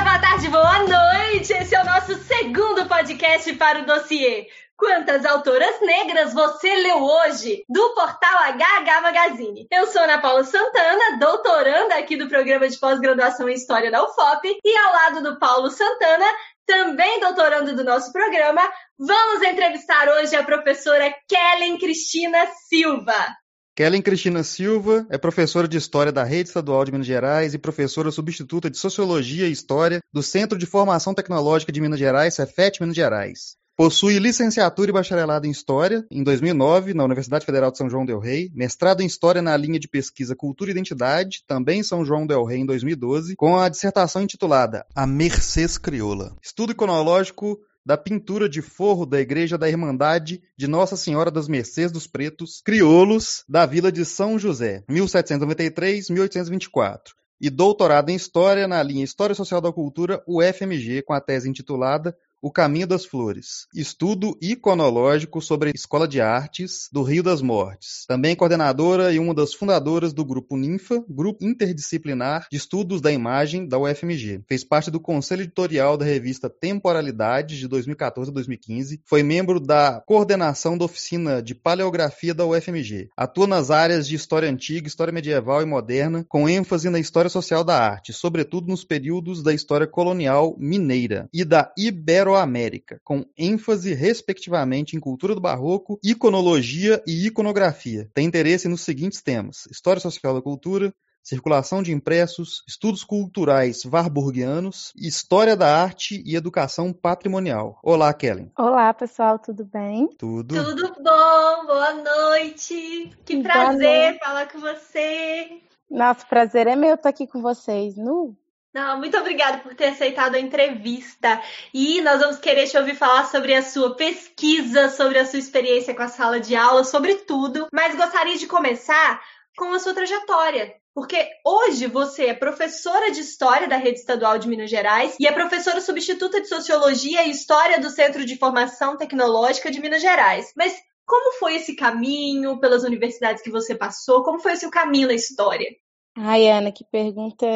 dia, boa tarde, boa noite! Esse é o nosso segundo podcast para o dossiê. Quantas autoras negras você leu hoje? Do portal HH Magazine. Eu sou Ana Paula Santana, doutoranda aqui do programa de pós-graduação em História da UFOP, e ao lado do Paulo Santana, também doutorando do nosso programa, vamos entrevistar hoje a professora Kellen Cristina Silva. Kellen Cristina Silva é professora de História da Rede Estadual de Minas Gerais e professora substituta de Sociologia e História do Centro de Formação Tecnológica de Minas Gerais, Cefet Minas Gerais. Possui licenciatura e bacharelado em História em 2009 na Universidade Federal de São João del Rei, mestrado em História na linha de pesquisa Cultura e Identidade, também em São João del Rei em 2012, com a dissertação intitulada A Mercês Crioula. Estudo iconológico da pintura de forro da Igreja da Irmandade de Nossa Senhora das Mercês dos Pretos, crioulos da Vila de São José, 1793-1824 e doutorado em História na linha História Social da Cultura, UFMG, com a tese intitulada o Caminho das Flores, estudo iconológico sobre a Escola de Artes do Rio das Mortes. Também coordenadora e uma das fundadoras do Grupo Ninfa, Grupo Interdisciplinar de Estudos da Imagem da UFMG. Fez parte do conselho editorial da revista Temporalidade de 2014 a 2015. Foi membro da coordenação da oficina de paleografia da UFMG. Atua nas áreas de história antiga, história medieval e moderna, com ênfase na história social da arte, sobretudo nos períodos da história colonial mineira e da Ibero Ibero-América, com ênfase respectivamente em cultura do barroco, iconologia e iconografia. Tem interesse nos seguintes temas: história social da cultura, circulação de impressos, estudos culturais warburgianos, história da arte e educação patrimonial. Olá, Kellen. Olá, pessoal, tudo bem? Tudo. Tudo bom, boa noite. Que prazer falar com você. Nossa, prazer é meu estar aqui com vocês. Nu, não, muito obrigada por ter aceitado a entrevista. E nós vamos querer te ouvir falar sobre a sua pesquisa, sobre a sua experiência com a sala de aula, sobre tudo. Mas gostaria de começar com a sua trajetória. Porque hoje você é professora de História da Rede Estadual de Minas Gerais e é professora substituta de Sociologia e História do Centro de Formação Tecnológica de Minas Gerais. Mas como foi esse caminho pelas universidades que você passou? Como foi o seu caminho na história? Ai, Ana, que pergunta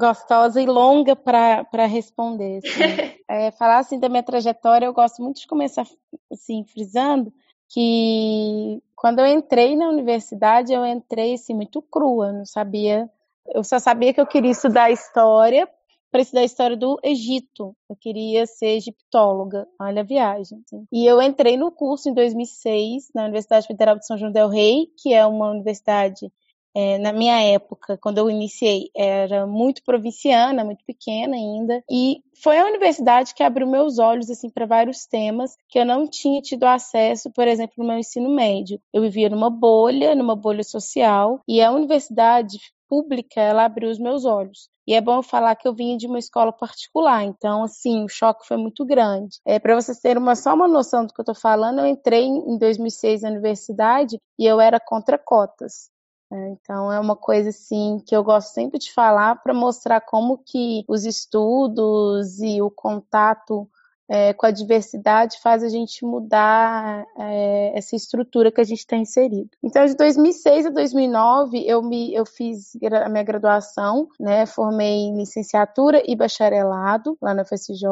gostosa e longa para responder. Assim. é, falar assim da minha trajetória, eu gosto muito de começar assim, frisando que quando eu entrei na universidade, eu entrei assim, muito crua, não sabia. Eu só sabia que eu queria estudar história para estudar a história do Egito. Eu queria ser egiptóloga. Olha a viagem. Assim. E eu entrei no curso em 2006 na Universidade Federal de São João del Rei, que é uma universidade é, na minha época, quando eu iniciei, era muito provinciana, muito pequena ainda, e foi a universidade que abriu meus olhos assim para vários temas que eu não tinha tido acesso, por exemplo, no meu ensino médio. Eu vivia numa bolha, numa bolha social, e a universidade pública, ela abriu os meus olhos. E é bom falar que eu vinha de uma escola particular, então, assim, o choque foi muito grande. É, Para vocês terem uma, só uma noção do que eu estou falando, eu entrei em 2006 na universidade e eu era contra cotas. Então é uma coisa assim que eu gosto sempre de falar para mostrar como que os estudos e o contato é, com a diversidade faz a gente mudar é, essa estrutura que a gente está inserido. Então, de 2006 a 2009, eu, me, eu fiz a minha graduação, né, formei licenciatura e bacharelado lá na FSJ,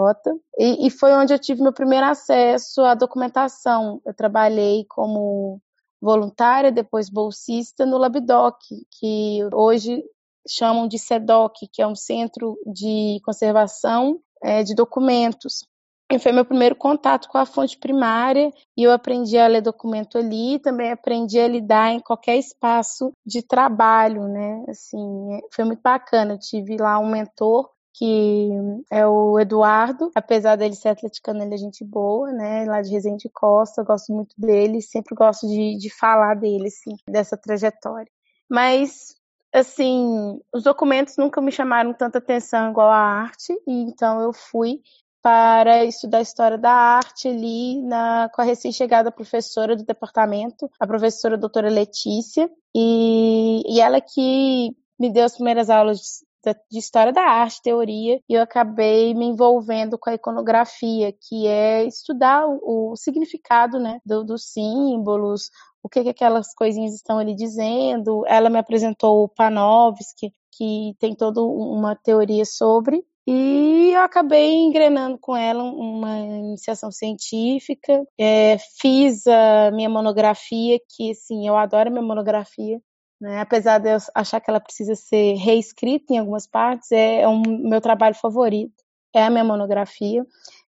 e, e foi onde eu tive meu primeiro acesso à documentação. Eu trabalhei como voluntária, depois bolsista no Labdoc, que hoje chamam de SEDOC, que é um centro de conservação é, de documentos. E foi meu primeiro contato com a fonte primária e eu aprendi a ler documento ali, também aprendi a lidar em qualquer espaço de trabalho, né? Assim, é, foi muito bacana. Eu tive lá um mentor que é o Eduardo, apesar dele ser atleticano, ele é gente boa, né, lá de Resende Costa, eu gosto muito dele, sempre gosto de, de falar dele, assim, dessa trajetória. Mas, assim, os documentos nunca me chamaram tanta atenção igual a arte, e então eu fui para estudar história da arte ali na, com a recém-chegada professora do departamento, a professora doutora Letícia, e, e ela que me deu as primeiras aulas de história da arte, teoria, e eu acabei me envolvendo com a iconografia, que é estudar o, o significado né, do, dos símbolos, o que, que aquelas coisinhas estão ali dizendo. Ela me apresentou o Panofsky, que tem toda uma teoria sobre. E eu acabei engrenando com ela uma iniciação científica, é, fiz a minha monografia, que assim, eu adoro a minha monografia, né? apesar de eu achar que ela precisa ser reescrita em algumas partes, é, é um meu trabalho favorito, é a minha monografia,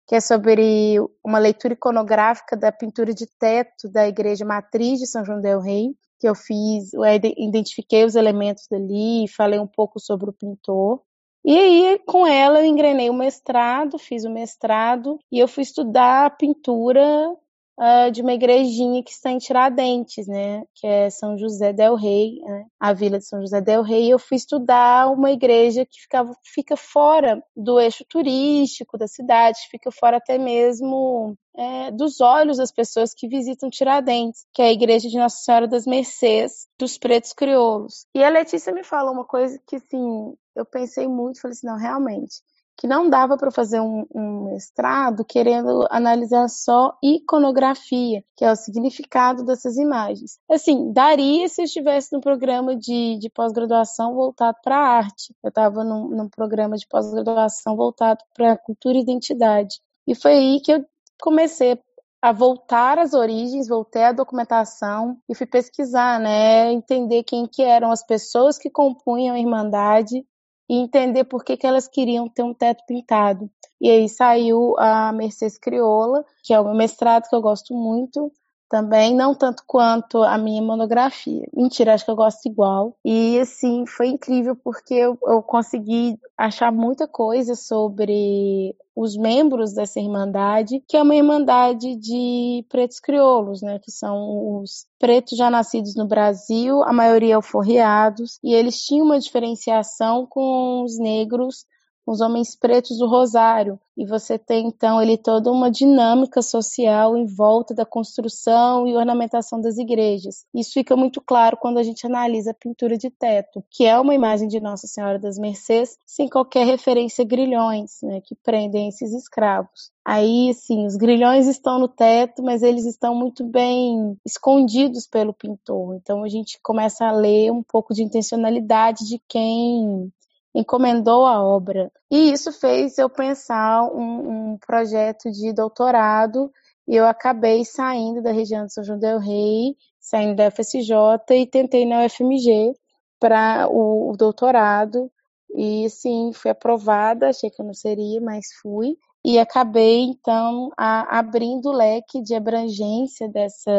que é sobre uma leitura iconográfica da pintura de teto da Igreja Matriz de São João del Rei, que eu fiz, eu identifiquei os elementos dali, falei um pouco sobre o pintor. E aí, com ela, eu engrenei o mestrado, fiz o mestrado e eu fui estudar pintura uh, de uma igrejinha que está em Tiradentes, né? Que é São José del Rei, né? a vila de São José del Rei. Eu fui estudar uma igreja que ficava, fica fora do eixo turístico da cidade, fica fora até mesmo é, dos olhos das pessoas que visitam Tiradentes, que é a igreja de Nossa Senhora das Mercês dos Pretos Crioulos. E a Letícia me falou uma coisa que, assim, eu pensei muito, falei assim, não, realmente, que não dava para fazer um, um, mestrado querendo analisar só iconografia, que é o significado dessas imagens. Assim, daria se eu estivesse no programa de, de pós-graduação voltado para a arte. Eu estava num, num programa de pós-graduação voltado para cultura e identidade. E foi aí que eu comecei a voltar às origens, voltei à documentação e fui pesquisar, né, entender quem que eram as pessoas que compunham a Irmandade e entender por que, que elas queriam ter um teto pintado. E aí saiu a Mercedes Crioula, que é meu mestrado que eu gosto muito, também, não tanto quanto a minha monografia. Mentira, acho que eu gosto igual. E assim, foi incrível porque eu, eu consegui achar muita coisa sobre os membros dessa irmandade, que é uma irmandade de pretos crioulos, né, que são os pretos já nascidos no Brasil, a maioria alforriados, e eles tinham uma diferenciação com os negros os homens pretos do Rosário, e você tem então ali toda uma dinâmica social em volta da construção e ornamentação das igrejas. Isso fica muito claro quando a gente analisa a pintura de teto, que é uma imagem de Nossa Senhora das Mercês, sem qualquer referência a grilhões, né, que prendem esses escravos. Aí, sim, os grilhões estão no teto, mas eles estão muito bem escondidos pelo pintor. Então a gente começa a ler um pouco de intencionalidade de quem encomendou a obra. E isso fez eu pensar um, um projeto de doutorado e eu acabei saindo da região de São João del Rei, saindo da FSJ e tentei na UFMG para o, o, doutorado e sim, fui aprovada, achei que eu não seria, mas fui e acabei então a, abrindo o leque de abrangência dessa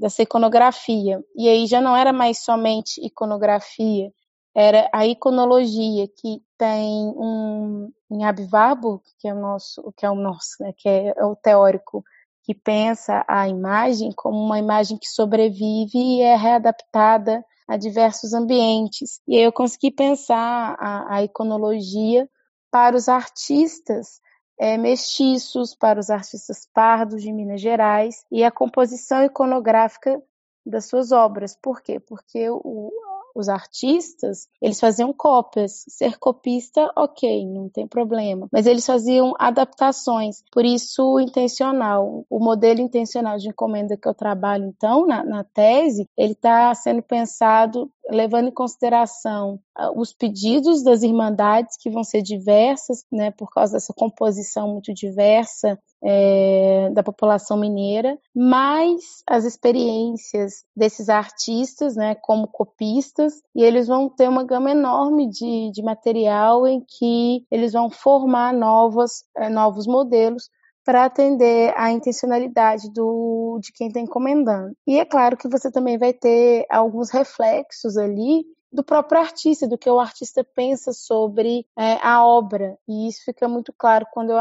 dessa iconografia. E aí já não era mais somente iconografia, era a iconologia que tem um em Abvarbo, que é o nosso, que é o nosso, né, que é, é o teórico que pensa a imagem como uma imagem que sobrevive e é readaptada a diversos ambientes. E aí eu consegui pensar a, a iconologia para os artistas é, mestiços, para os artistas pardos de Minas Gerais e a composição iconográfica das suas obras. Por quê? Porque o, os artistas, eles faziam cópias. Ser copista, ok, não tem problema. Mas eles faziam adaptações, por isso intencional. O modelo intencional de encomenda que eu trabalho, então, na, na tese, ele está sendo pensado levando em consideração ah, os pedidos das irmandades, que vão ser diversas, né, por causa dessa composição muito diversa é, da população mineira, mais as experiências desses artistas, né, como copistas, e eles vão ter uma gama enorme de, de material em que eles vão formar novos, é, novos modelos para atender à intencionalidade do, de quem está encomendando. E é claro que você também vai ter alguns reflexos ali do próprio artista, do que o artista pensa sobre é, a obra. E isso fica muito claro quando eu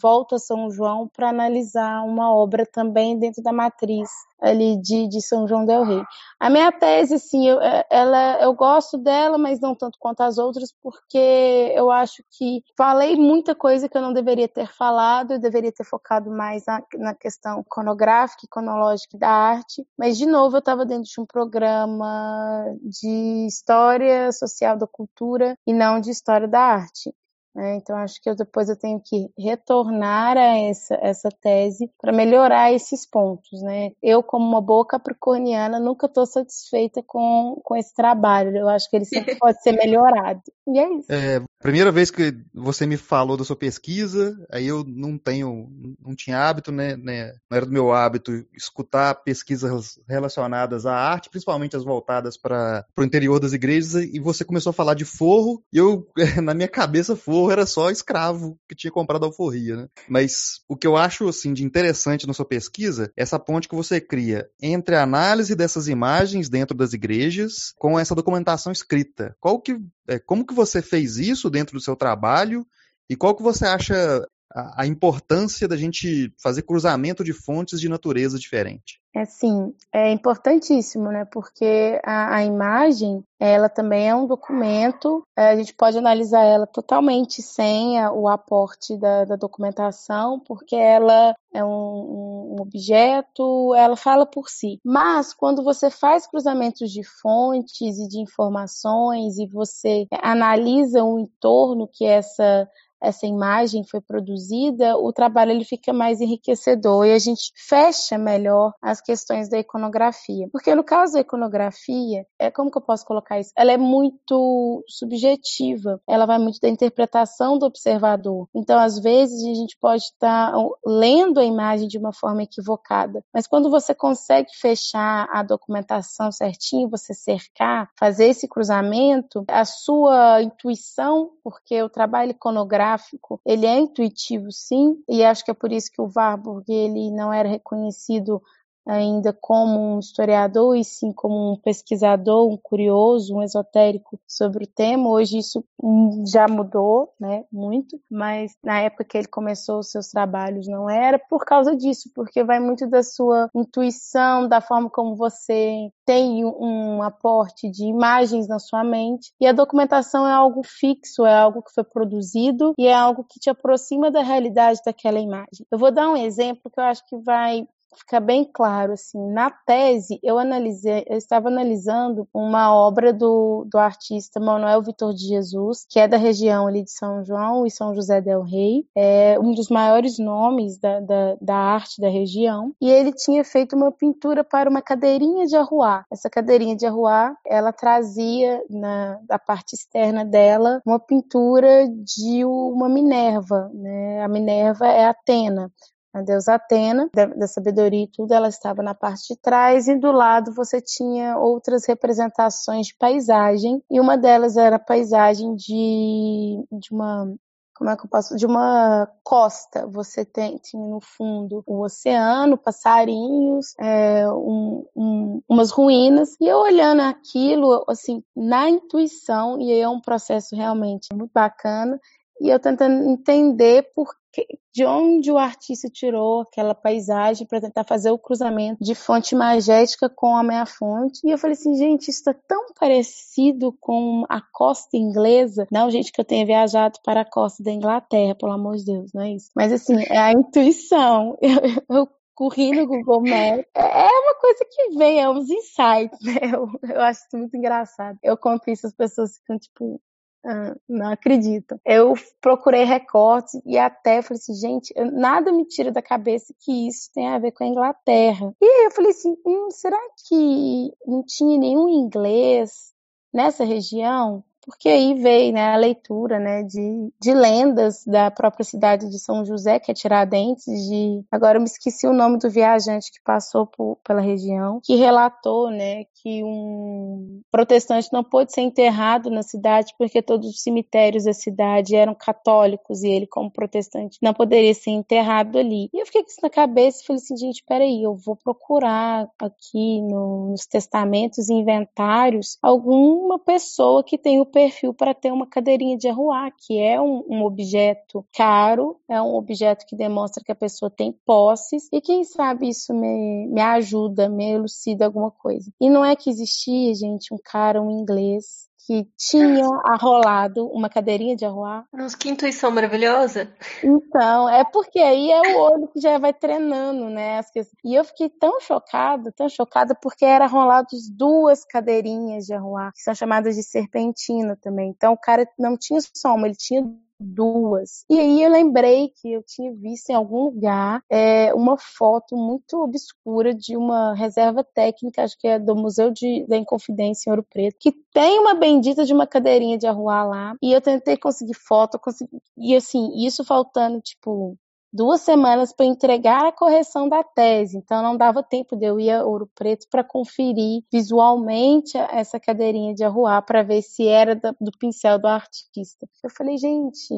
volto a São João para analisar uma obra também dentro da matriz ali de, de São João del Rei. A minha tese, sim, eu, é, ela, eu gosto dela, mas não tanto quanto as outras, porque eu acho que falei muita coisa que eu não deveria ter falado, eu deveria ter focado mais na, na questão iconográfica, iconológica da arte, mas, de novo, eu estava dentro de um programa de história social da cultura e não de história da arte. Né? Então, acho que eu, depois eu tenho que retornar a essa, essa tese para melhorar esses pontos. Né? Eu, como uma boa capricorniana, nunca estou satisfeita com, com esse trabalho. Eu acho que ele sempre pode ser melhorado. E é isso. É, Primeira vez que você me falou da sua pesquisa, aí eu não tenho, não tinha hábito, né, né não era do meu hábito escutar pesquisas relacionadas à arte, principalmente as voltadas para o interior das igrejas, e você começou a falar de forro, e eu, na minha cabeça, forro era só escravo que tinha comprado alforria, né? Mas o que eu acho, assim, de interessante na sua pesquisa, é essa ponte que você cria entre a análise dessas imagens dentro das igrejas com essa documentação escrita. Qual que é, como que você fez isso dentro do seu trabalho? E qual que você acha a, a importância da gente fazer cruzamento de fontes de natureza diferente? É sim, é importantíssimo, né? Porque a, a, imagem, ela também é um documento, é, a gente pode analisar ela totalmente sem a, o aporte da, da, documentação, porque ela é um, um, objeto, ela fala por si. Mas quando você faz cruzamentos de fontes e de informações e você analisa o entorno que essa essa imagem foi produzida, o trabalho ele fica mais enriquecedor e a gente fecha melhor as questões da iconografia. Porque no caso da iconografia, é como que eu posso colocar isso? Ela é muito subjetiva, ela vai muito da interpretação do observador. Então, às vezes, a gente pode estar lendo a imagem de uma forma equivocada, mas quando você consegue fechar a documentação certinho, você cercar, fazer esse cruzamento, a sua intuição, porque o trabalho iconográfico gráfico, ele é intuitivo sim, e acho que é por isso que o Warburg ele não era reconhecido ainda como um historiador e sim como um pesquisador, um curioso, um esotérico sobre o tema. Hoje isso já mudou, né, muito, mas na época que ele começou os seus trabalhos não era por causa disso, porque vai muito da sua intuição, da forma como você tem um aporte de imagens na sua mente. E a documentação é algo fixo, é algo que foi produzido e é algo que te aproxima da realidade daquela imagem. Eu vou dar um exemplo que eu acho que vai fica bem claro, assim, na tese eu analisei, eu estava analisando uma obra do, do artista Manuel Vitor de Jesus, que é da região ali de São João e São José del Rei, é um dos maiores nomes da, da, da arte da região, e ele tinha feito uma pintura para uma cadeirinha de arruá. Essa cadeirinha de arruá, ela trazia na parte externa dela uma pintura de uma Minerva, né? A Minerva é Atena, a deusa Atena, da, da, sabedoria e tudo, ela estava na parte de trás, e do lado você tinha outras representações de paisagem, e uma delas era a paisagem de, de uma. Como é que eu posso? De uma costa. Você tem, tinha no fundo o oceano, passarinhos, é, um, um, umas ruínas. E eu olhando aquilo, assim, na intuição, e é um processo realmente muito bacana, e eu tentando entender por de onde o artista tirou aquela paisagem para tentar fazer o cruzamento de fonte magética com a minha fonte. E eu falei assim, gente, isso está tão parecido com a costa inglesa. Não, gente, que eu tenha viajado para a costa da Inglaterra, pelo amor de Deus, não é isso. Mas assim, é a intuição. Eu, eu corri no Google Maps. É, é uma coisa que vem, é uns insights, né? Eu, eu acho isso muito engraçado. Eu conto isso, as pessoas ficam tipo, ah, não acredito. Eu procurei recortes e até falei assim, gente, nada me tira da cabeça que isso tem a ver com a Inglaterra. E aí eu falei assim, hum, será que não tinha nenhum inglês nessa região? Porque aí veio né, a leitura né, de, de lendas da própria cidade de São José, que é Tiradentes, de agora eu me esqueci o nome do viajante que passou por, pela região, que relatou né, que um protestante não pôde ser enterrado na cidade porque todos os cemitérios da cidade eram católicos e ele, como protestante, não poderia ser enterrado ali. E eu fiquei com isso na cabeça e falei assim, gente, peraí, eu vou procurar aqui no, nos testamentos e inventários alguma pessoa que tenha o perfil para ter uma cadeirinha de arruar, que é um, um objeto caro, é um objeto que demonstra que a pessoa tem posses e quem sabe isso me, me ajuda, me elucida alguma coisa. E não é que existia, gente, um cara, um inglês, que tinha arrolado uma cadeirinha de arruar. Nossa, que intuição maravilhosa. Então, é porque aí é o olho que já vai treinando, né? E eu fiquei tão chocada, tão chocada, porque era arrolados duas cadeirinhas de arruar, que são chamadas de serpentina também. Então, o cara não tinha só uma, ele tinha duas. E aí eu lembrei que eu tinha visto em algum lugar é, uma foto muito obscura de uma reserva técnica, acho que é do Museu de, da Inconfidência em Ouro Preto, que tem uma bendita de uma cadeirinha de arruar lá. E eu tentei conseguir foto, consegui, e assim, isso faltando, tipo, duas semanas para entregar a correção da tese, então não dava tempo de eu ir a Ouro Preto para conferir visualmente essa cadeirinha de arruar para ver se era do pincel do artista. Eu falei, gente,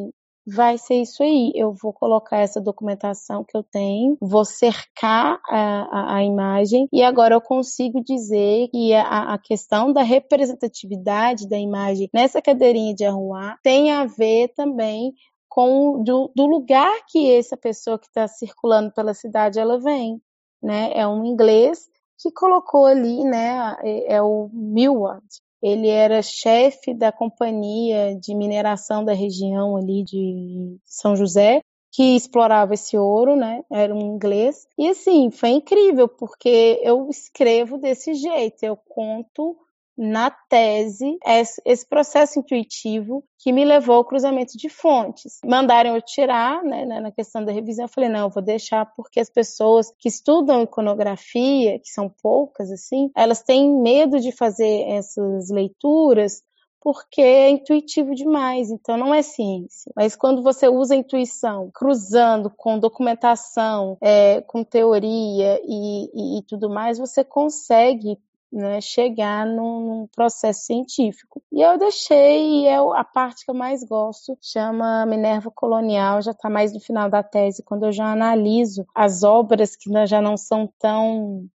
vai ser isso aí. Eu vou colocar essa documentação que eu tenho, vou cercar a, a, a imagem e agora eu consigo dizer que a, a, questão da representatividade da imagem nessa cadeirinha de arruar tem a ver também com do, do lugar que essa pessoa que está circulando pela cidade ela vem, né? É um inglês que colocou ali, né? É, é o Millward. Ele era chefe da companhia de mineração da região ali de São José, que explorava esse ouro, né? Era um inglês. E assim, foi incrível, porque eu escrevo desse jeito, eu conto na tese esse processo intuitivo que me levou ao cruzamento de fontes. Mandaram eu tirar, né, na questão da revisão, eu falei, não, eu vou deixar porque as pessoas que estudam iconografia, que são poucas assim, elas têm medo de fazer essas leituras porque é intuitivo demais, então não é ciência. Mas quando você usa a intuição cruzando com documentação, é, com teoria e, e, e, tudo mais, você consegue né, chegar num, num, processo científico. E eu deixei, e é a parte que eu mais gosto, chama Minerva Colonial, já está mais no final da tese, quando eu já analiso as obras que já não são tão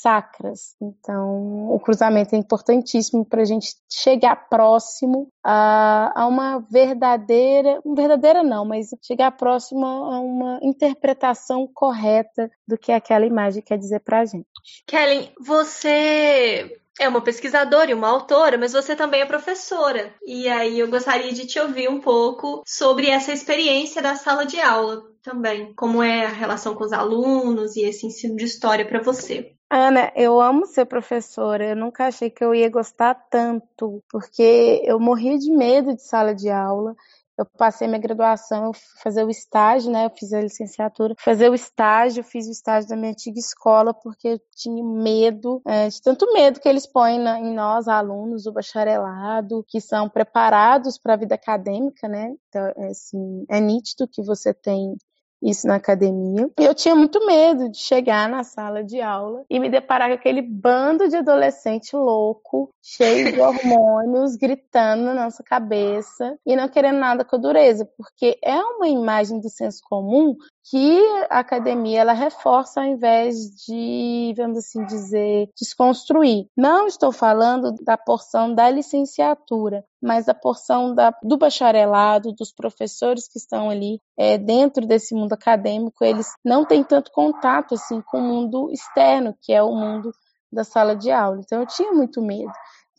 sacras. Então, o cruzamento é importantíssimo para a gente chegar próximo a, a, uma verdadeira, verdadeira não, mas chegar próximo a uma interpretação correta do que aquela imagem quer dizer para a gente. Kellen, você é uma pesquisadora e uma autora, mas você também é professora. E aí eu gostaria de te ouvir um pouco sobre essa experiência da sala de aula também. Como é a relação com os alunos e esse ensino de história para você? Ana, eu amo ser professora. Eu nunca achei que eu ia gostar tanto, porque eu morria de medo de sala de aula. Eu passei minha graduação, eu fazer o estágio, né? Eu fiz a licenciatura, fazer o estágio, eu fiz o estágio da minha antiga escola porque eu tinha medo, é, de tanto medo que eles põem na, em nós, alunos do bacharelado, que são preparados para a vida acadêmica, né? Então, é, assim, é nítido que você tem isso na academia. E eu tinha muito medo de chegar na sala de aula e me deparar com aquele bando de adolescente louco, cheio de hormônios, gritando na nossa cabeça e não querendo nada com a dureza, porque é uma imagem do senso comum que a academia ela reforça ao invés de, vamos assim dizer, desconstruir. Não estou falando da porção da licenciatura, mas da porção da, do bacharelado, dos professores que estão ali é, dentro desse mundo acadêmico, eles não têm tanto contato assim com o mundo externo, que é o mundo da sala de aula. Então eu tinha muito medo.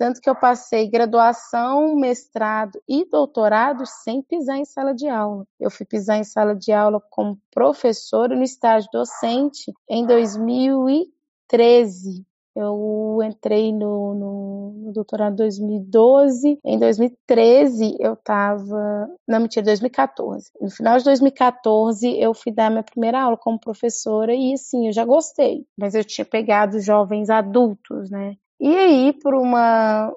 Tanto que eu passei graduação, mestrado e doutorado sem pisar em sala de aula. Eu fui pisar em sala de aula como professora no estágio docente em 2013. Eu entrei no, no, no doutorado em 2012. Em 2013 eu estava. Não, mentira, 2014. No final de 2014 eu fui dar minha primeira aula como professora e assim, eu já gostei. Mas eu tinha pegado jovens adultos, né? E aí, por uma,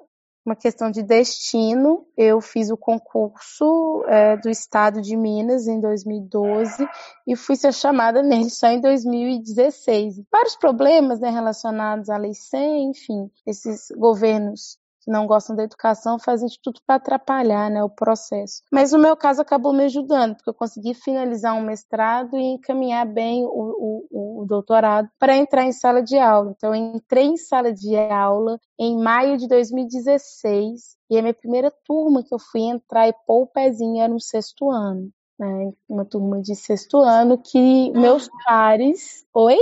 uma questão de destino, eu fiz o concurso é, do Estado de Minas em 2012 e fui ser chamada nele só em 2016. Vários problemas né, relacionados à Lei 100, enfim, esses governos não gostam da educação fazem de tudo para atrapalhar né, o processo. Mas no meu caso acabou me ajudando, porque eu consegui finalizar um mestrado e encaminhar bem o, o, o doutorado para entrar em sala de aula. Então, eu entrei em sala de aula em maio de 2016 e a minha primeira turma que eu fui entrar e pôr o pezinho era no sexto ano. Né, uma turma de sexto ano que meus pares. Oi?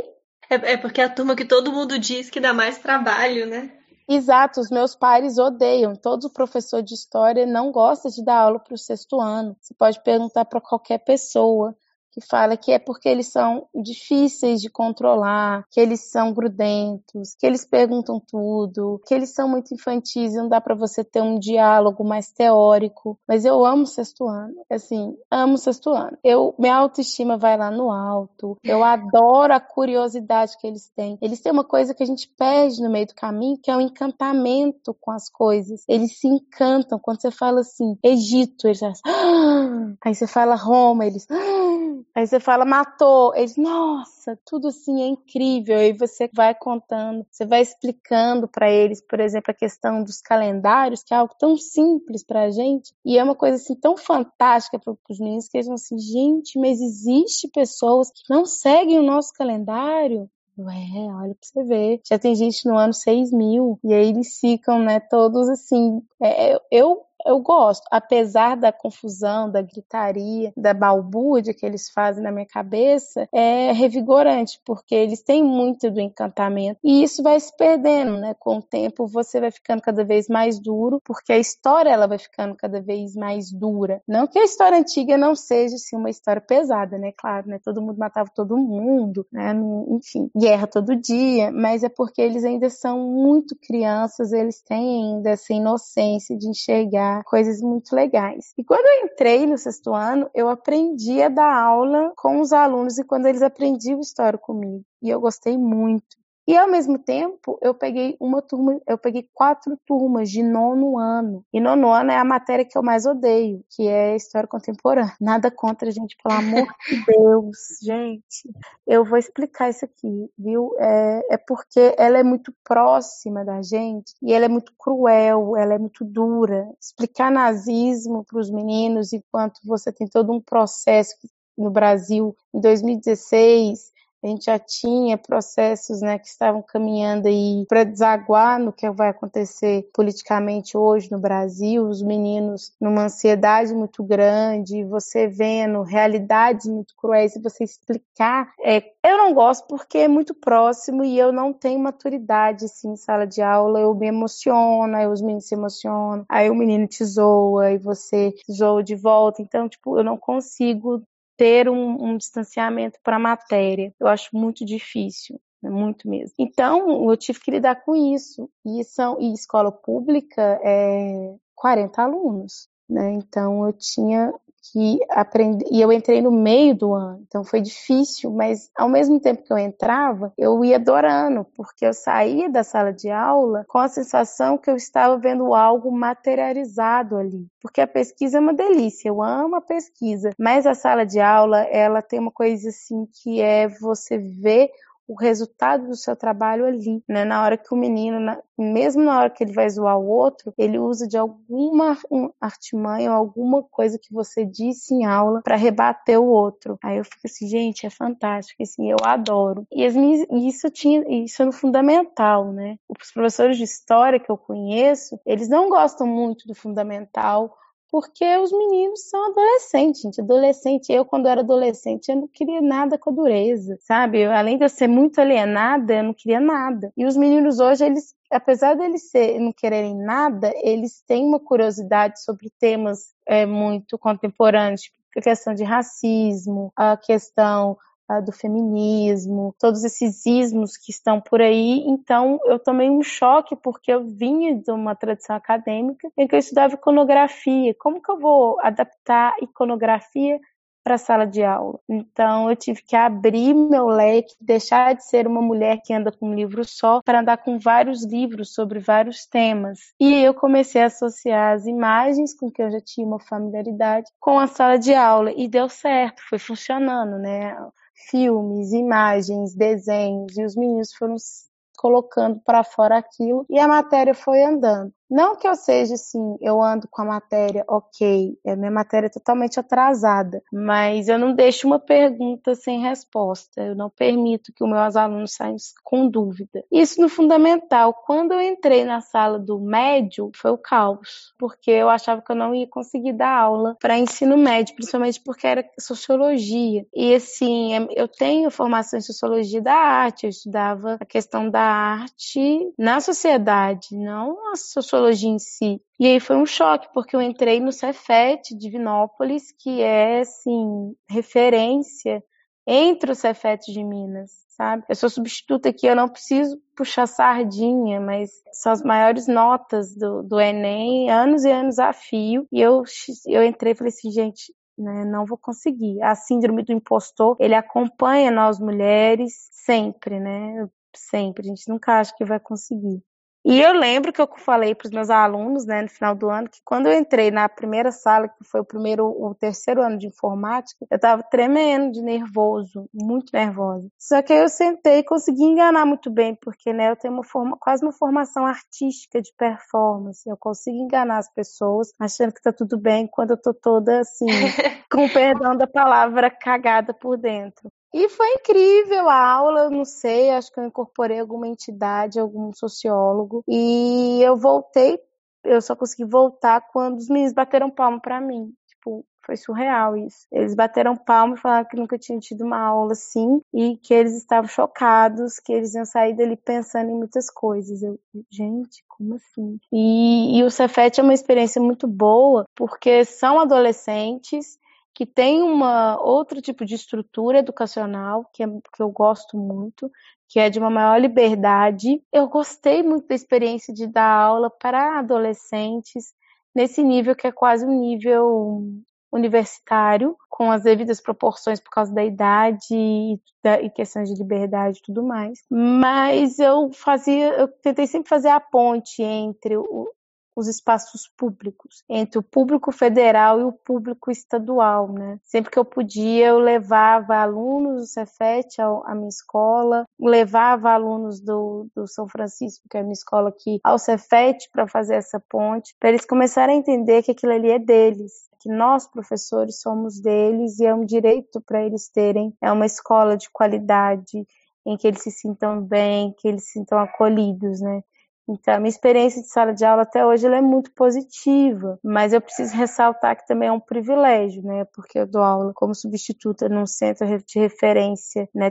É, é porque é a turma que todo mundo diz que dá mais trabalho, né? Exato, os meus pares odeiam. Todo professor de história não gosta de dar aula para o sexto ano. Você pode perguntar para qualquer pessoa que fala que é porque eles são difíceis de controlar, que eles são grudentos, que eles perguntam tudo, que eles são muito infantis e não dá para você ter um diálogo mais teórico. Mas eu amo sexto ano, assim, amo sexto ano. Eu, minha autoestima vai lá no alto. Eu adoro a curiosidade que eles têm. Eles têm uma coisa que a gente perde no meio do caminho, que é o encantamento com as coisas. Eles se encantam quando você fala assim, Egito, eles falam, ah! aí você fala Roma, eles ah! Aí você fala matou, eles nossa, tudo assim é incrível. Aí você vai contando, você vai explicando para eles, por exemplo, a questão dos calendários, que é algo tão simples pra gente, e é uma coisa assim tão fantástica para os meninos que eles vão assim, gente, mas existe pessoas que não seguem o nosso calendário. Ué, olha pra você ver. Já tem gente no ano 6 mil. E aí eles ficam, né, todos assim. É, eu eu gosto, apesar da confusão, da gritaria, da balbúrdia que eles fazem na minha cabeça, é revigorante, porque eles têm muito do encantamento e isso vai se perdendo, né? Com o tempo você vai ficando cada vez mais duro, porque a história ela vai ficando cada vez mais dura. Não que a história antiga não seja assim, uma história pesada, né? Claro, né? Todo mundo matava todo mundo, né? Enfim, guerra todo dia, mas é porque eles ainda são muito crianças, eles têm ainda essa inocência de enxergar coisas muito legais. E quando eu entrei no sexto ano, eu aprendi a dar aula com os alunos e quando eles aprendiam história comigo. E eu gostei muito. E ao mesmo tempo, eu peguei uma turma, eu peguei quatro turmas de nono ano. E nono ano é a matéria que eu mais odeio, que é história contemporânea. Nada contra, gente, pelo amor de Deus, gente. Eu vou explicar isso aqui, viu? É, é porque ela é muito próxima da gente e ela é muito cruel, ela é muito dura. Explicar nazismo para os meninos enquanto você tem todo um processo no Brasil em 2016 a gente já tinha processos né, que estavam caminhando aí para desaguar no que vai acontecer politicamente hoje no Brasil, os meninos numa ansiedade muito grande, você vendo realidades muito cruéis e você explicar. É, eu não gosto porque é muito próximo e eu não tenho maturidade assim, em sala de aula, eu me emociono, aí os meninos se emocionam, aí o menino te zoa e você zoa de volta, então, tipo, eu não consigo ter um, um distanciamento para a matéria. Eu acho muito difícil né, muito mesmo. Então, eu tive que lidar com isso. E, são, e escola pública é 40 alunos, né? Então, eu tinha que aprender. E eu entrei no meio do ano, então foi difícil, mas ao mesmo tempo que eu entrava, eu ia adorando, porque eu saía da sala de aula com a sensação que eu estava vendo algo materializado ali. Porque a pesquisa é uma delícia, eu amo a pesquisa, mas a sala de aula, ela tem uma coisa assim que é você ver o resultado do seu trabalho ali, né? Na hora que o menino, mesmo na hora que ele vai zoar o outro, ele usa de alguma artimanha ou alguma coisa que você disse em aula para rebater o outro. Aí eu fico assim, gente, é fantástico, assim, eu adoro. E as minhas, isso tinha, isso é no fundamental, né? Os professores de história que eu conheço, eles não gostam muito do fundamental porque os meninos são adolescentes, gente. Adolescente, eu quando era adolescente, eu não queria nada com a dureza, sabe? Eu, além de eu ser muito alienada, eu não queria nada. E os meninos hoje, eles, apesar deles ser, não quererem nada, eles têm uma curiosidade sobre temas é, muito contemporâneos, tipo a questão de racismo, a questão do feminismo, todos esses ismos que estão por aí. Então, eu tomei um choque porque eu vinha de uma tradição acadêmica em que eu estudava iconografia. Como que eu vou adaptar iconografia para a sala de aula. Então eu tive que abrir meu leque, deixar de ser uma mulher que anda com um livro só para andar com vários livros sobre vários temas. E eu comecei a associar as imagens com que eu já tinha uma familiaridade com a sala de aula e deu certo, foi funcionando, né? Filmes, imagens, desenhos, e os meninos foram colocando para fora aquilo e a matéria foi andando. Não que eu seja assim, eu ando com a matéria, ok, a minha matéria é totalmente atrasada, mas eu não deixo uma pergunta sem resposta, eu não permito que os meus alunos saiam com dúvida. Isso no fundamental. Quando eu entrei na sala do médio, foi o caos, porque eu achava que eu não ia conseguir dar aula para ensino médio, principalmente porque era sociologia. E assim, eu tenho formação em sociologia da arte, eu estudava a questão da arte na sociedade, não a sociologia em si. E aí foi um choque, porque eu entrei no Cefet de Vinópolis, que é, assim, referência entre os Cefetes de Minas, sabe? Eu sou substituta aqui, eu não preciso puxar sardinha, mas são as maiores notas do, do Enem, anos e anos a fio. E eu, eu entrei e falei assim, gente, né, não vou conseguir. A síndrome do impostor, ele acompanha nós mulheres sempre, né? Sempre. A gente nunca acha que vai conseguir. E eu lembro que eu falei para os meus alunos, né, no final do ano, que quando eu entrei na primeira sala, que foi o primeiro, o terceiro ano de informática, eu estava tremendo de nervoso, muito nervosa. Só que aí eu sentei e consegui enganar muito bem, porque, né, eu tenho uma forma, quase uma formação artística de performance. Eu consigo enganar as pessoas, achando que tá tudo bem, quando eu tô toda assim, com perdão da palavra, cagada por dentro. E foi incrível a aula, não sei, acho que eu incorporei alguma entidade, algum sociólogo, e eu voltei, eu só consegui voltar quando os meninos bateram palma para mim. Tipo, foi surreal isso. Eles bateram palma e falaram que nunca tinham tido uma aula assim e que eles estavam chocados, que eles iam sair dali pensando em muitas coisas. Eu, gente, como assim? E, e o Cefet é uma experiência muito boa porque são adolescentes que tem uma outro tipo de estrutura educacional que, é, que eu gosto muito, que é de uma maior liberdade. Eu gostei muito da experiência de dar aula para adolescentes nesse nível que é quase um nível universitário, com as devidas proporções por causa da idade e, da, e questões de liberdade e tudo mais. Mas eu fazia, eu tentei sempre fazer a ponte entre o, os espaços públicos, entre o público federal e o público estadual, né? Sempre que eu podia, eu levava alunos do Cefet à minha escola, levava alunos do, do São Francisco, que é a minha escola aqui, ao Cefet para fazer essa ponte, para eles começarem a entender que aquilo ali é deles, que nós, professores, somos deles e é um direito para eles terem é uma escola de qualidade, em que eles se sintam bem, que eles se sintam acolhidos, né? Então, a minha experiência de sala de aula até hoje é muito positiva, mas eu preciso ressaltar que também é um privilégio, né? Porque eu dou aula como substituta num centro de referência né,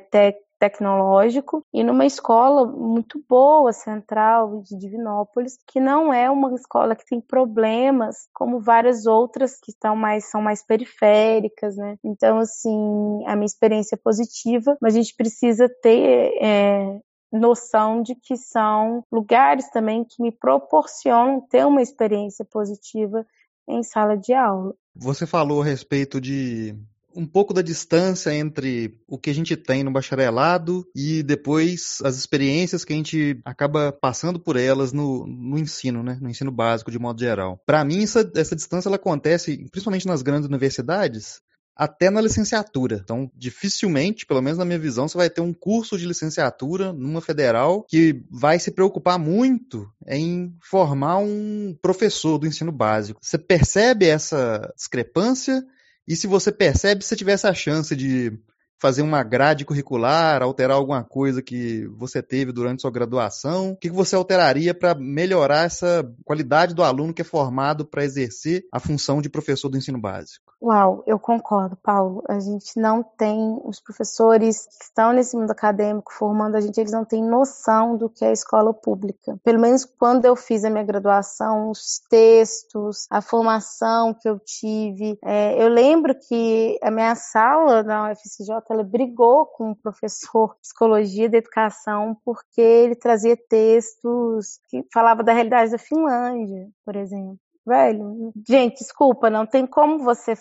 tecnológico e numa escola muito boa, central de Divinópolis, que não é uma escola que tem problemas como várias outras que estão mais são mais periféricas, né? Então assim a minha experiência é positiva, mas a gente precisa ter é, noção de que são lugares também que me proporcionam ter uma experiência positiva em sala de aula. Você falou a respeito de um pouco da distância entre o que a gente tem no bacharelado e depois as experiências que a gente acaba passando por elas no, no ensino, né? No ensino básico, de modo geral. Para mim, essa, essa distância ela acontece principalmente nas grandes universidades, até na licenciatura. Então, dificilmente, pelo menos na minha visão, você vai ter um curso de licenciatura numa federal que vai se preocupar muito em formar um professor do ensino básico. Você percebe essa discrepância? E se você percebe, se você tivesse a chance de fazer uma grade curricular, alterar alguma coisa que você teve durante sua graduação? O que você alteraria para melhorar essa qualidade do aluno que é formado para exercer a função de professor do ensino básico? Uau, eu concordo, Paulo. A gente não tem, os professores que estão nesse mundo acadêmico formando a gente, eles não têm noção do que é a escola pública. Pelo menos quando eu fiz a minha graduação, os textos, a formação que eu tive. É, eu lembro que a minha sala na UFCJ, ela brigou com o professor de psicologia da educação porque ele trazia textos que falava da realidade da Finlândia, por exemplo velho, gente, desculpa, não tem como você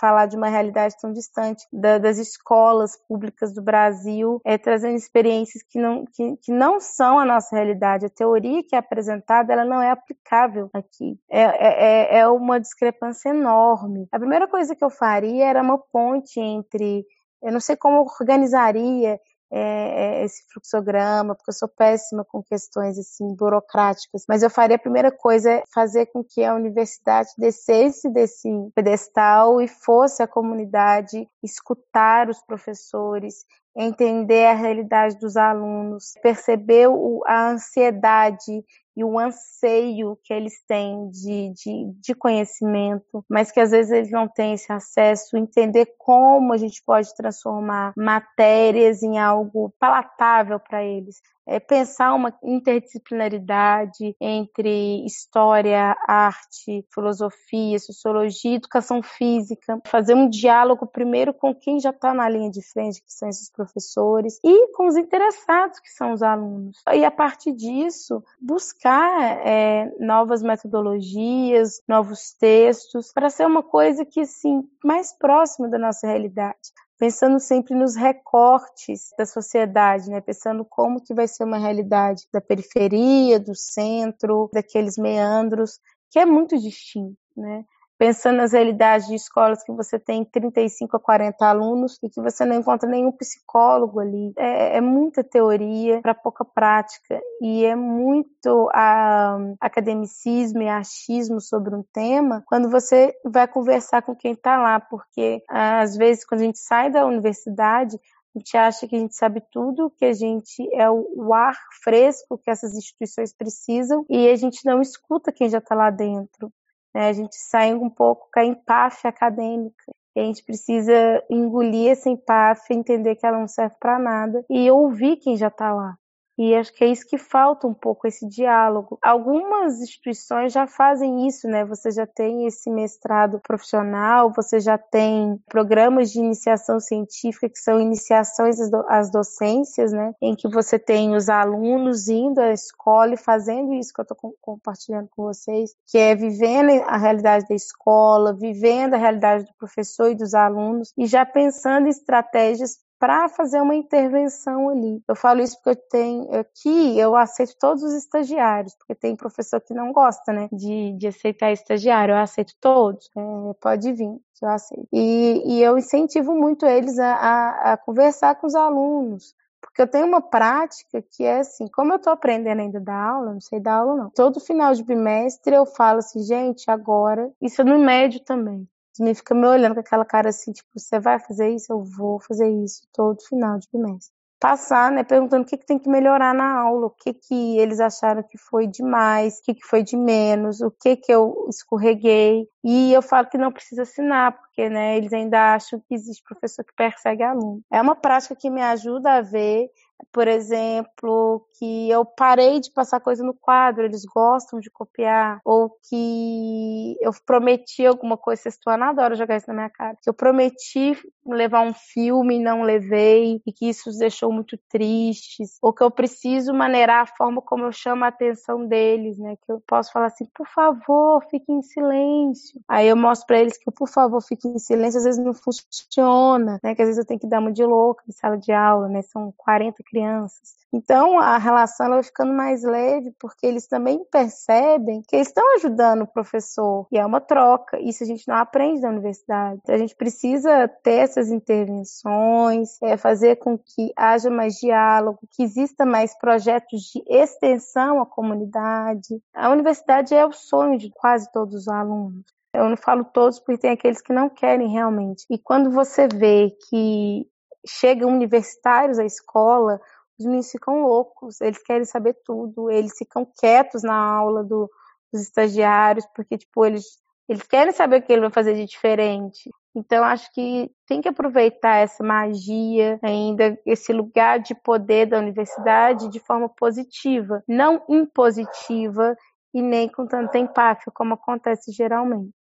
falar de uma realidade tão distante da, das escolas públicas do Brasil, é, trazendo experiências que não, que, que, não são a nossa realidade. A teoria que é apresentada, ela não é aplicável aqui. É, é, é, é uma discrepância enorme. A primeira coisa que eu faria era uma ponte entre eu não sei como organizaria é, é, esse fluxograma, porque eu sou péssima com questões assim burocráticas, mas eu faria a primeira coisa é fazer com que a universidade descesse desse pedestal e fosse a comunidade escutar os professores, entender a realidade dos alunos, perceber a ansiedade e o anseio que eles têm de, de, de, conhecimento, mas que às vezes eles não têm esse acesso, entender como a gente pode transformar matérias em algo palatável para eles. É pensar uma interdisciplinaridade entre história, arte, filosofia, sociologia, educação física, fazer um diálogo primeiro com quem já está na linha de frente, que são esses professores, e com os interessados, que são os alunos. E a partir disso, buscar é, novas metodologias, novos textos, para ser uma coisa que, assim, mais próxima da nossa realidade pensando sempre nos recortes da sociedade, né? Pensando como que vai ser uma realidade da periferia, do centro, daqueles meandros, que é muito distinto, né? Pensando nas realidades de escolas que você tem 35 a 40 alunos e que você não encontra nenhum psicólogo ali. É, é muita teoria para pouca prática e é muito a, academicismo e achismo sobre um tema quando você vai conversar com quem está lá, porque às vezes quando a gente sai da universidade a gente acha que a gente sabe tudo, que a gente é o ar fresco que essas instituições precisam e a gente não escuta quem já está lá dentro. Né? A gente sai um pouco com a empáfia acadêmica. A gente precisa engolir essa empáfia, entender que ela não serve para nada e ouvir quem já está lá. E acho que é isso que falta um pouco, esse diálogo. Algumas instituições já fazem isso, né? Você já tem esse mestrado profissional, você já tem programas de iniciação científica, que são iniciações às docências, né? Em que você tem os alunos indo à escola e fazendo isso que eu estou compartilhando com vocês, que é vivendo a realidade da escola, vivendo a realidade do professor e dos alunos, e já pensando em estratégias para fazer uma intervenção ali. Eu falo isso porque eu tenho aqui, eu aceito todos os estagiários, porque tem professor que não gosta, né, de, de aceitar estagiário. Eu aceito todos, é, pode vir, eu aceito. E, e eu incentivo muito eles a, a, a conversar com os alunos, porque eu tenho uma prática que é assim, como eu estou aprendendo ainda da aula, não sei dar aula não. Todo final de bimestre eu falo assim, gente, agora, isso é no médio também me fica me olhando com aquela cara assim, tipo, você vai fazer isso? Eu vou fazer isso todo final de bimestre. Passar, né, perguntando o que, que tem que melhorar na aula, o que, que eles acharam que foi demais, o que, que foi de menos, o que, que eu escorreguei. E eu falo que não precisa assinar, porque né, eles ainda acham que existe professor que persegue aluno. É uma prática que me ajuda a ver por exemplo, que eu parei de passar coisa no quadro, eles gostam de copiar, ou que eu prometi alguma coisa, vocês estão adoro jogar isso na minha cara, que eu prometi levar um filme e não levei, e que isso os deixou muito tristes, ou que eu preciso maneirar a forma como eu chamo a atenção deles, né, que eu posso falar assim, por favor, fique em silêncio. Aí eu mostro para eles que, por favor, fique em silêncio, às vezes não funciona, né, que às vezes eu tenho que dar uma de louca em sala de aula, né, são 40 crianças. Então a relação vai ficando mais leve porque eles também percebem que eles estão ajudando o professor e é uma troca. Isso a gente não aprende na universidade. A gente precisa ter essas intervenções, é, fazer com que haja mais diálogo, que exista mais projetos de extensão à comunidade. A universidade é o sonho de quase todos os alunos. Eu não falo todos porque tem aqueles que não querem realmente. E quando você vê que chegam universitários à escola, os meninos ficam loucos, eles querem saber tudo, eles ficam quietos na aula do, dos estagiários, porque, tipo, eles, eles querem saber o que ele vai fazer de diferente. Então, acho que tem que aproveitar essa magia ainda, esse lugar de poder da universidade de forma positiva, não impositiva e nem com tanta empáfia, como acontece geralmente.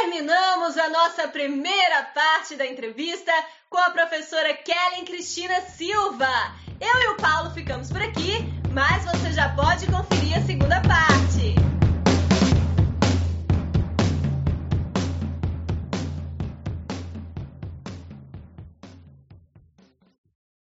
Terminamos a nossa primeira parte da entrevista com a professora Kellen Cristina Silva. Eu e o Paulo ficamos por aqui, mas você já pode conferir a segunda parte.